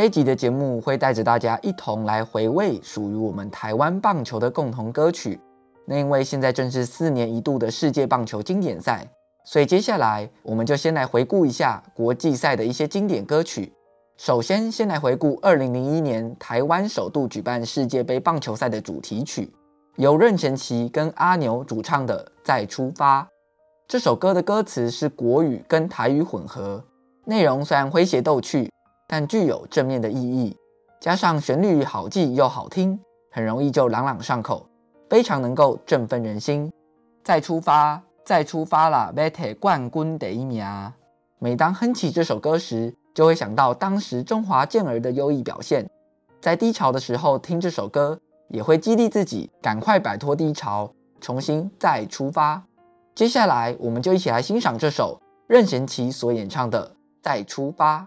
这一集的节目会带着大家一同来回味属于我们台湾棒球的共同歌曲。那因为现在正是四年一度的世界棒球经典赛，所以接下来我们就先来回顾一下国际赛的一些经典歌曲。首先，先来回顾二零零一年台湾首度举办世界杯棒球赛的主题曲，由任贤齐跟阿牛主唱的《再出发》。这首歌的歌词是国语跟台语混合，内容虽然诙谐逗趣。但具有正面的意义，加上旋律好记又好听，很容易就朗朗上口，非常能够振奋人心。再出发，再出发啦！要拿冠军第一名。每当哼起这首歌时，就会想到当时中华健儿的优异表现。在低潮的时候听这首歌，也会激励自己赶快摆脱低潮，重新再出发。接下来，我们就一起来欣赏这首任贤齐所演唱的《再出发》。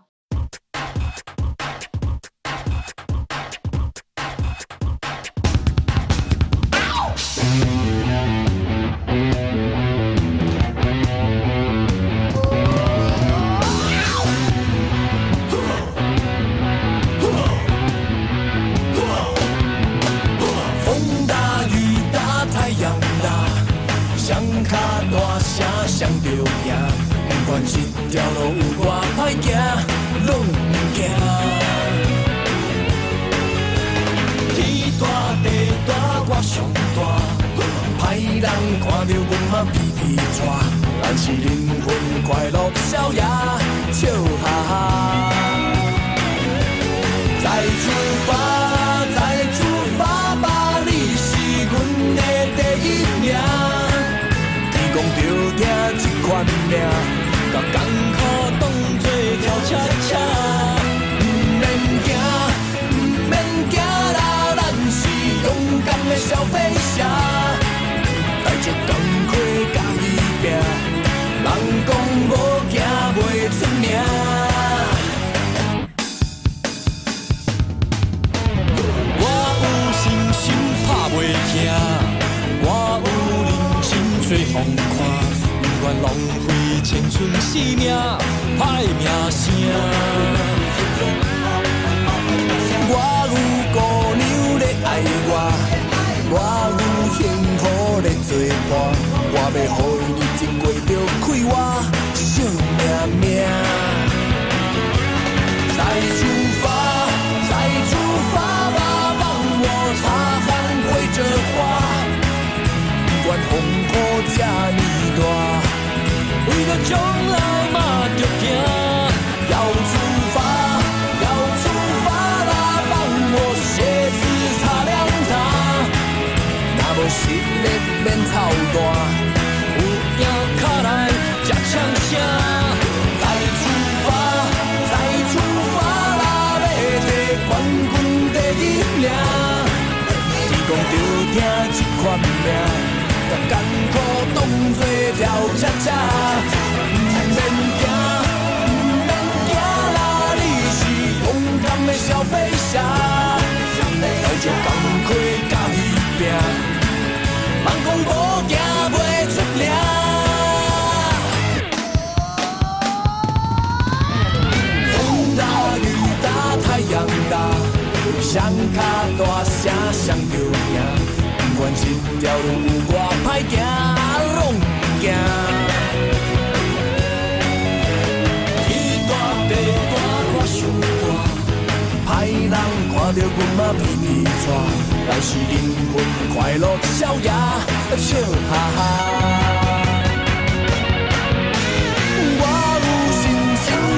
双脚大声双着赢，不管这条路有多歹行，拢不惊。天大地大我想大，歹人看到阮嘛皮皮喘，来是灵魂快乐逍遥，笑哈哈。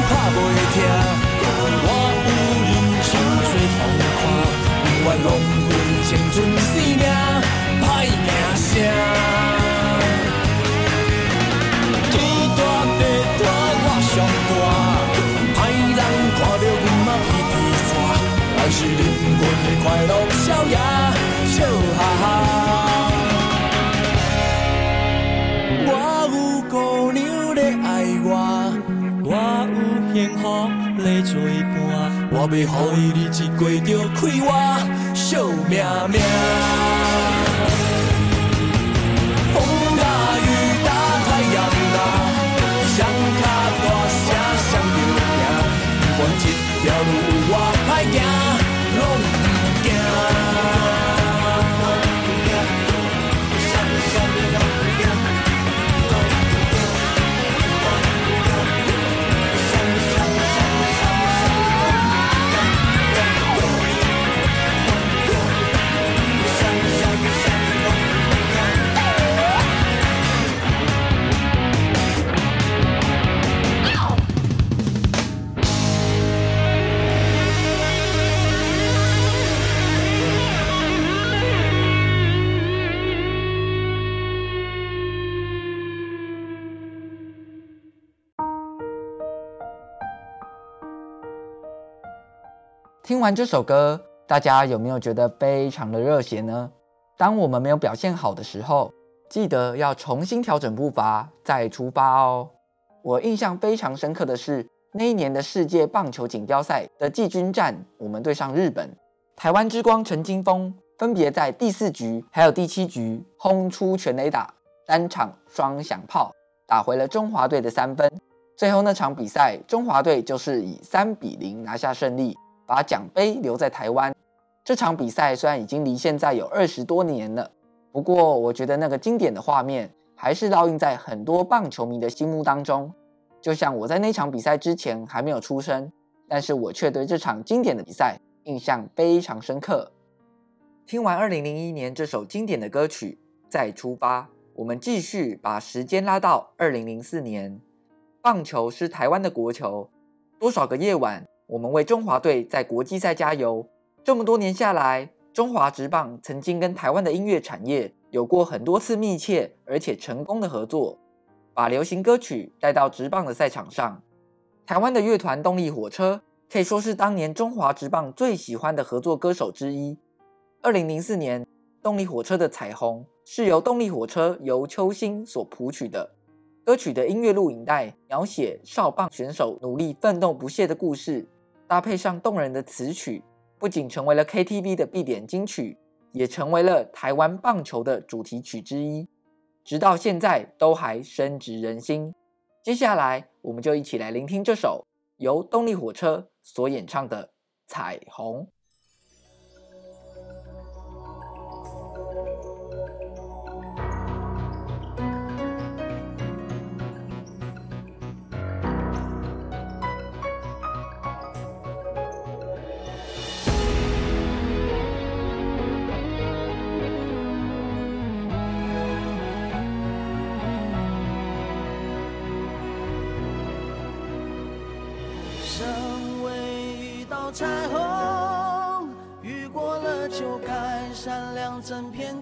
怕袂听，愿浪费青春生命，歹名声。天大地大我上大，歹人看到阮嘛皮皮喘，咱是灵魂的快乐逍遥，笑哈哈。有。幸福来作伴，我要予伊日子过着快活，笑命命。风大雨大太阳大，双脚大声双着赢，不管这条路有多歹行，听完这首歌，大家有没有觉得非常的热血呢？当我们没有表现好的时候，记得要重新调整步伐，再出发哦。我印象非常深刻的是那一年的世界棒球锦标赛的季军战，我们对上日本，台湾之光陈金锋分别在第四局还有第七局轰出全垒打，单场双响炮，打回了中华队的三分。最后那场比赛，中华队就是以三比零拿下胜利。把奖杯留在台湾。这场比赛虽然已经离现在有二十多年了，不过我觉得那个经典的画面还是烙印在很多棒球迷的心目当中。就像我在那场比赛之前还没有出生，但是我却对这场经典的比赛印象非常深刻。听完二零零一年这首经典的歌曲，再出发，我们继续把时间拉到二零零四年。棒球是台湾的国球，多少个夜晚，我们为中华队在国际赛加油。这么多年下来，中华职棒曾经跟台湾的音乐产业有过很多次密切而且成功的合作，把流行歌曲带到职棒的赛场上。台湾的乐团动力火车可以说是当年中华职棒最喜欢的合作歌手之一。二零零四年，动力火车的《彩虹》是由动力火车由秋兴所谱曲的。歌曲的音乐录影带描写少棒选手努力奋斗不懈的故事。搭配上动人的词曲，不仅成为了 KTV 的必点金曲，也成为了台湾棒球的主题曲之一，直到现在都还深植人心。接下来，我们就一起来聆听这首由动力火车所演唱的《彩虹》。彩虹，雨过了就该闪亮整片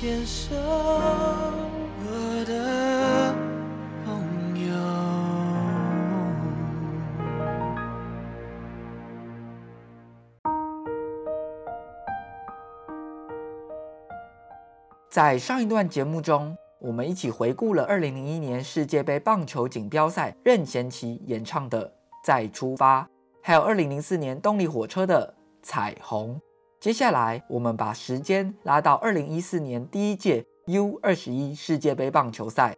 牵手，我的朋友。在上一段节目中，我们一起回顾了2001年世界杯棒球锦标赛任贤齐演唱的《再出发》，还有2004年动力火车的《彩虹》。接下来，我们把时间拉到2014年第一届 U21 世界杯棒球赛。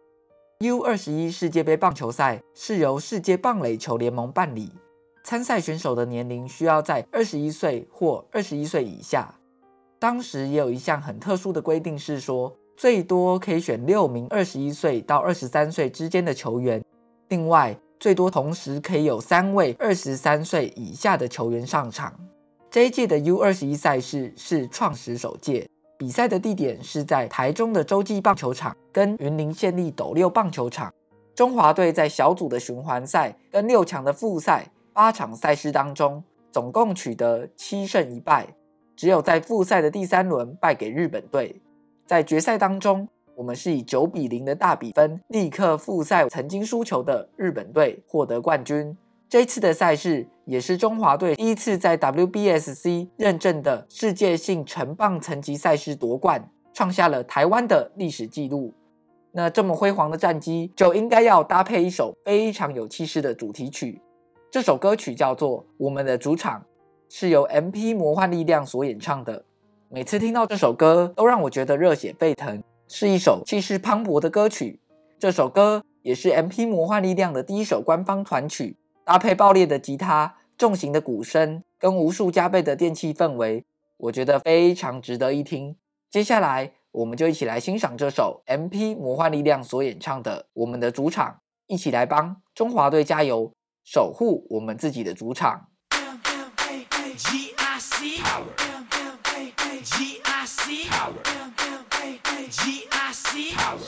U21 世界杯棒球赛是由世界棒垒球联盟办理，参赛选手的年龄需要在21岁或21岁以下。当时也有一项很特殊的规定，是说最多可以选六名二十一岁到二十三岁之间的球员，另外最多同时可以有三位二十三岁以下的球员上场。这一届的 U 二十一赛事是创始首届，比赛的地点是在台中的洲际棒球场跟云林县立斗六棒球场。中华队在小组的循环赛跟六强的复赛八场赛事当中，总共取得七胜一败。只有在复赛的第三轮败给日本队，在决赛当中，我们是以九比零的大比分力克复赛曾经输球的日本队，获得冠军。这次的赛事也是中华队第一次在 WBSC 认证的世界性成棒层级赛事夺冠，创下了台湾的历史纪录。那这么辉煌的战绩，就应该要搭配一首非常有气势的主题曲。这首歌曲叫做《我们的主场》。是由 MP 魔幻力量所演唱的。每次听到这首歌，都让我觉得热血沸腾，是一首气势磅礴的歌曲。这首歌也是 MP 魔幻力量的第一首官方团曲，搭配爆裂的吉他、重型的鼓声跟无数加倍的电气氛围，我觉得非常值得一听。接下来，我们就一起来欣赏这首 MP 魔幻力量所演唱的《我们的主场》，一起来帮中华队加油，守护我们自己的主场。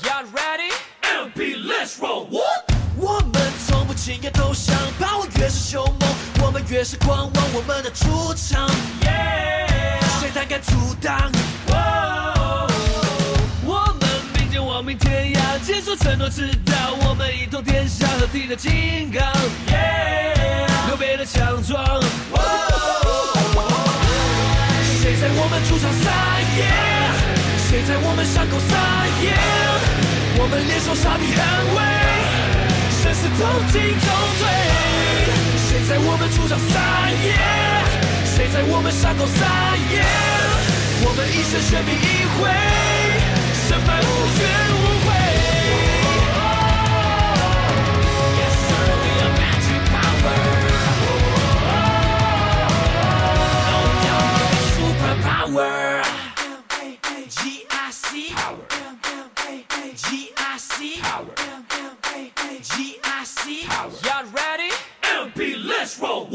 Y'all ready? MP Let's roll What? 是凶猛，我们越是狂妄。我们的主场，Yeah，谁胆敢阻挡？我们并肩亡命天涯，坚守承诺，直到我们一统天下，和敌的金刚，Yeah，的强壮。谁在我们主场撒野？谁在我们伤口撒野？我们联手杀敌捍卫，生死同进同退。在我们主场撒野？谁在我们伤口撒野？我们一生悬命一挥，胜败无怨无悔。Yes sir, we are magic power. Power G I C Power G I C Power G I C Power Y'all ready? Let's roll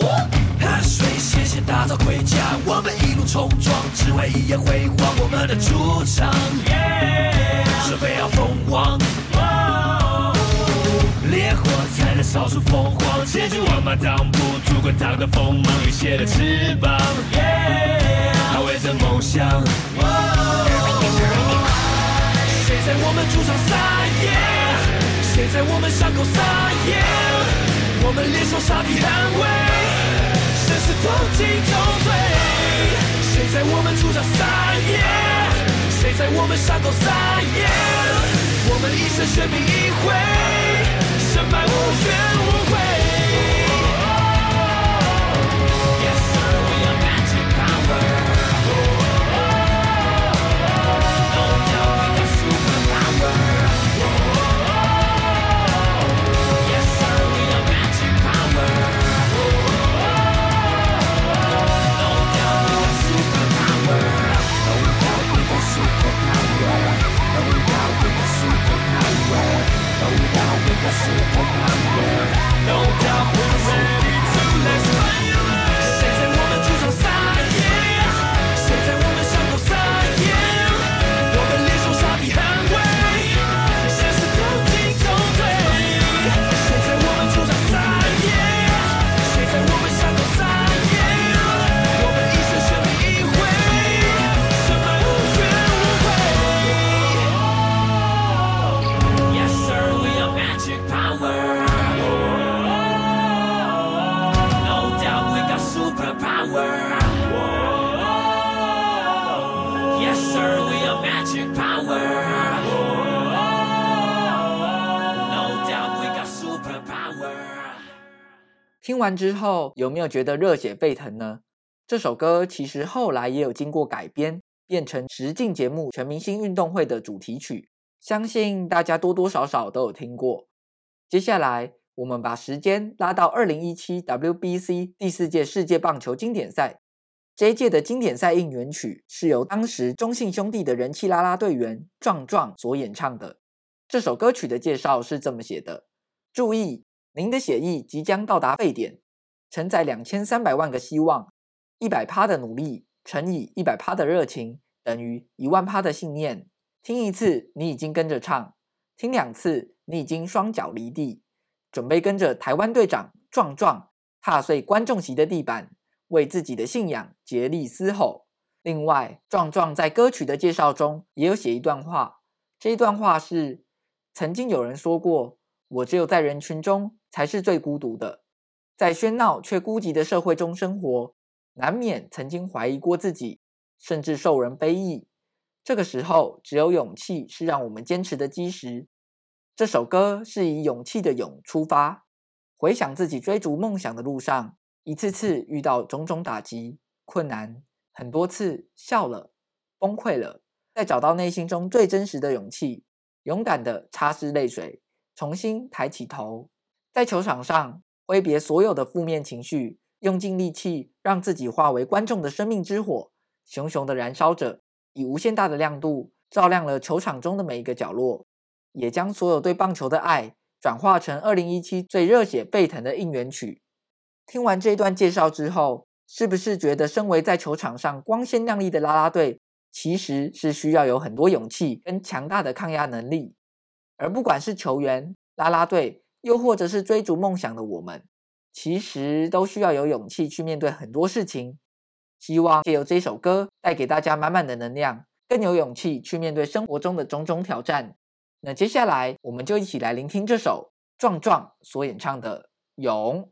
汗水鲜血打造盔甲，我们一路冲撞，只为一夜辉煌。我们的主场，准备要封王。烈火才能烧出凤凰，千军万马挡不住滚烫的锋芒，浴血的翅膀。捍卫着梦想。谁在我们主场撒野？谁在我们伤口撒盐？我们联手杀敌捍卫，生死同进同退。谁在我们主场撒野？谁在我们伤口撒野？我们一生血拼一回，胜败无怨无悔完之后，有没有觉得热血沸腾呢？这首歌其实后来也有经过改编，变成实境节目《全明星运动会》的主题曲，相信大家多多少少都有听过。接下来，我们把时间拉到二零一七 WBC 第四届世界棒球经典赛。这一届的经典赛应援曲是由当时中信兄弟的人气啦啦队员壮壮所演唱的。这首歌曲的介绍是这么写的：注意，您的血液即将到达沸点，承载两千三百万个希望，一百趴的努力乘以一百趴的热情等于一万趴的信念。听一次，你已经跟着唱；听两次，你已经双脚离地，准备跟着台湾队长壮壮踏碎观众席的地板，为自己的信仰竭力嘶吼。另外，壮壮在歌曲的介绍中也有写一段话，这一段话是。曾经有人说过，我只有在人群中才是最孤独的，在喧闹却孤寂的社会中生活，难免曾经怀疑过自己，甚至受人非议。这个时候，只有勇气是让我们坚持的基石。这首歌是以勇气的勇出发，回想自己追逐梦想的路上，一次次遇到种种打击、困难，很多次笑了、崩溃了，再找到内心中最真实的勇气。勇敢地擦拭泪水，重新抬起头，在球场上挥别所有的负面情绪，用尽力气让自己化为观众的生命之火，熊熊的燃烧着，以无限大的亮度照亮了球场中的每一个角落，也将所有对棒球的爱转化成二零一七最热血沸腾的应援曲。听完这段介绍之后，是不是觉得身为在球场上光鲜亮丽的啦啦队，其实是需要有很多勇气跟强大的抗压能力，而不管是球员、啦啦队，又或者是追逐梦想的我们，其实都需要有勇气去面对很多事情。希望借由这首歌带给大家满满的能量，更有勇气去面对生活中的种种挑战。那接下来，我们就一起来聆听这首壮壮所演唱的《勇》。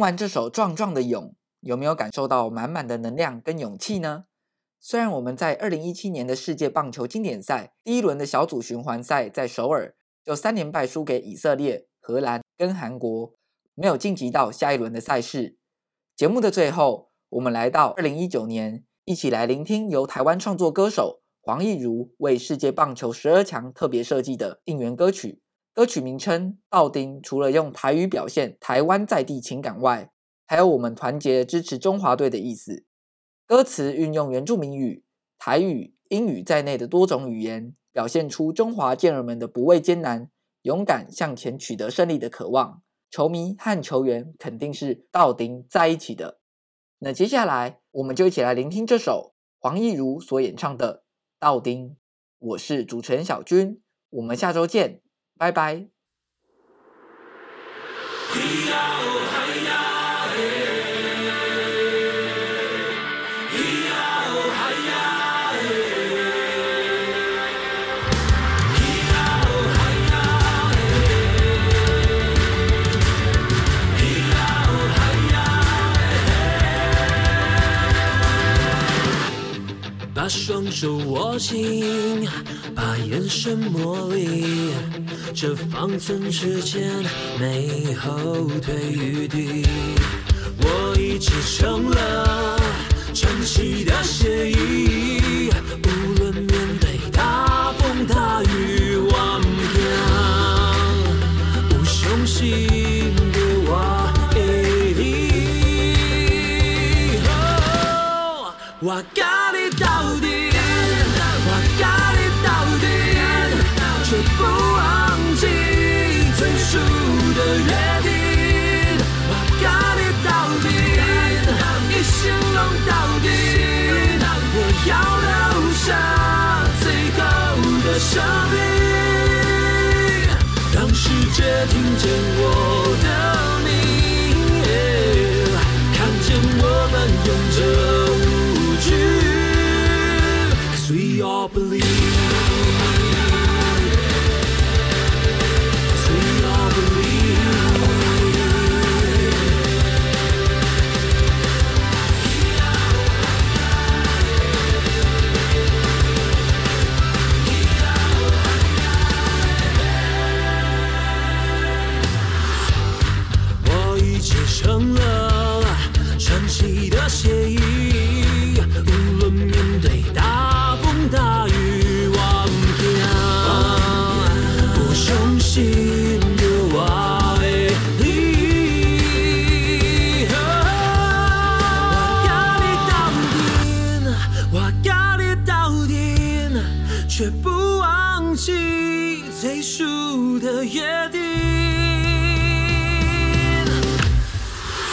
听完这首《壮壮的勇》，有没有感受到满满的能量跟勇气呢？虽然我们在二零一七年的世界棒球经典赛第一轮的小组循环赛在首尔就三连败输给以色列、荷兰跟韩国，没有晋级到下一轮的赛事。节目的最后，我们来到二零一九年，一起来聆听由台湾创作歌手黄义儒为世界棒球十二强特别设计的应援歌曲。歌曲名称《道丁》，除了用台语表现台湾在地情感外，还有我们团结支持中华队的意思。歌词运用原住民语、台语、英语在内的多种语言，表现出中华健儿们的不畏艰难、勇敢向前取得胜利的渴望。球迷和球员肯定是道丁在一起的。那接下来，我们就一起来聆听这首黄义儒所演唱的《道丁》。我是主持人小军，我们下周见。拜拜。把双手握紧，把眼神模拟，这方寸之间没后退余地。我已经成了传奇的协议，是我。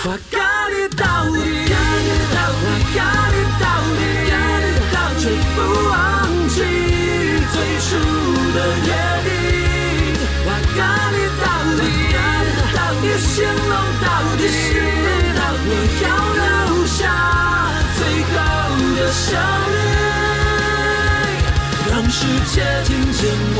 我跟你到底，我跟你到底，我跟你到底，不忘记最初的约定。我跟你到底，跟你到底，成龙到底，我要留下最好的声音，让世界听见我。